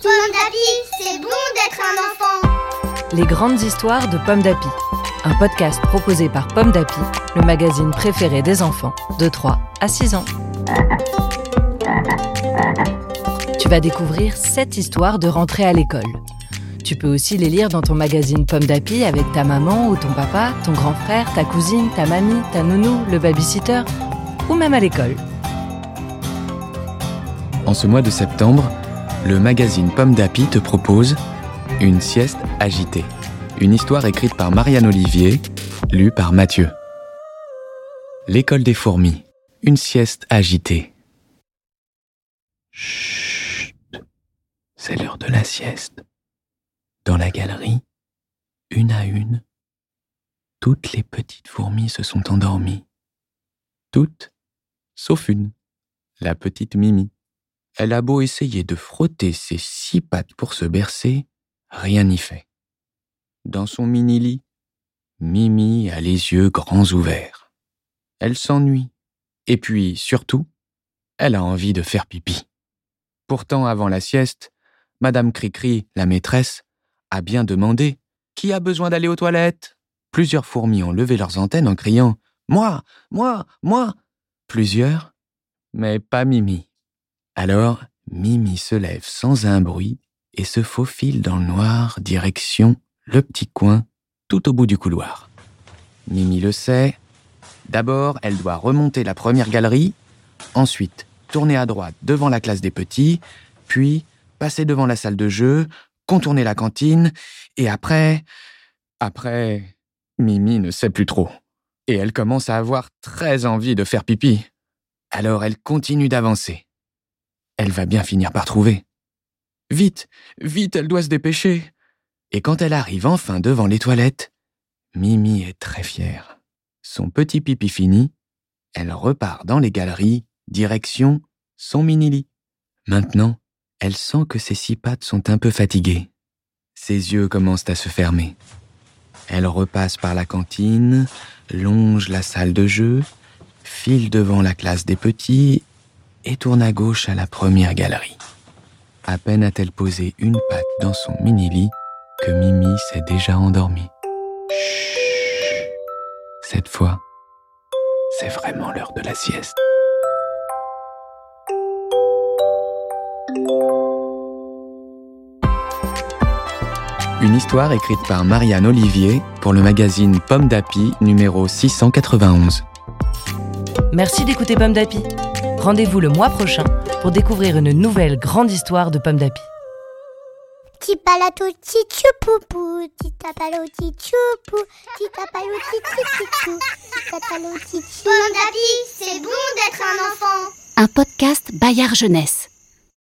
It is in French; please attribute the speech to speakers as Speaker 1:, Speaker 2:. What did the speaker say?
Speaker 1: Pomme d'Api, c'est bon d'être un enfant.
Speaker 2: Les grandes histoires de Pomme d'Api. Un podcast proposé par Pomme d'Api, le magazine préféré des enfants de 3 à 6 ans. Tu vas découvrir 7 histoires de rentrée à l'école. Tu peux aussi les lire dans ton magazine Pomme d'Api avec ta maman ou ton papa, ton grand frère, ta cousine, ta mamie, ta nounou, le babysitter ou même à l'école.
Speaker 3: En ce mois de septembre, le magazine Pomme d'Api te propose Une sieste agitée. Une histoire écrite par Marianne Olivier, lue par Mathieu. L'école des fourmis. Une sieste agitée. Chut. C'est l'heure de la sieste. Dans la galerie, une à une, toutes les petites fourmis se sont endormies. Toutes, sauf une, la petite Mimi. Elle a beau essayer de frotter ses six pattes pour se bercer, rien n'y fait. Dans son mini-lit, Mimi a les yeux grands ouverts. Elle s'ennuie. Et puis, surtout, elle a envie de faire pipi. Pourtant, avant la sieste, Madame Cricri, la maîtresse, a bien demandé Qui a besoin d'aller aux toilettes? Plusieurs fourmis ont levé leurs antennes en criant Moi, moi, moi Plusieurs, mais pas Mimi. Alors, Mimi se lève sans un bruit et se faufile dans le noir, direction le petit coin, tout au bout du couloir. Mimi le sait. D'abord, elle doit remonter la première galerie, ensuite tourner à droite devant la classe des petits, puis passer devant la salle de jeu, contourner la cantine, et après... Après... Mimi ne sait plus trop. Et elle commence à avoir très envie de faire pipi. Alors elle continue d'avancer. Elle va bien finir par trouver. Vite, vite, elle doit se dépêcher. Et quand elle arrive enfin devant les toilettes, Mimi est très fière. Son petit pipi fini, elle repart dans les galeries, direction son mini-lit. Maintenant, elle sent que ses six pattes sont un peu fatiguées. Ses yeux commencent à se fermer. Elle repasse par la cantine, longe la salle de jeu, file devant la classe des petits et tourne à gauche à la première galerie. À peine a-t-elle posé une patte dans son mini-lit que Mimi s'est déjà endormie. Chut. Cette fois, c'est vraiment l'heure de la sieste. Une histoire écrite par Marianne Olivier pour le magazine Pomme d'Api numéro 691.
Speaker 2: Merci d'écouter Pomme d'Api. Rendez-vous le mois prochain pour découvrir une nouvelle grande histoire de Pomme d'Api.
Speaker 4: Petit palato, petit poupou. Petit tapalo, petit choupou. Petit tapalo, petit chou. Petit tapalo, petit
Speaker 1: Pomme d'Api, c'est bon d'être un enfant.
Speaker 5: Un podcast Bayard Jeunesse.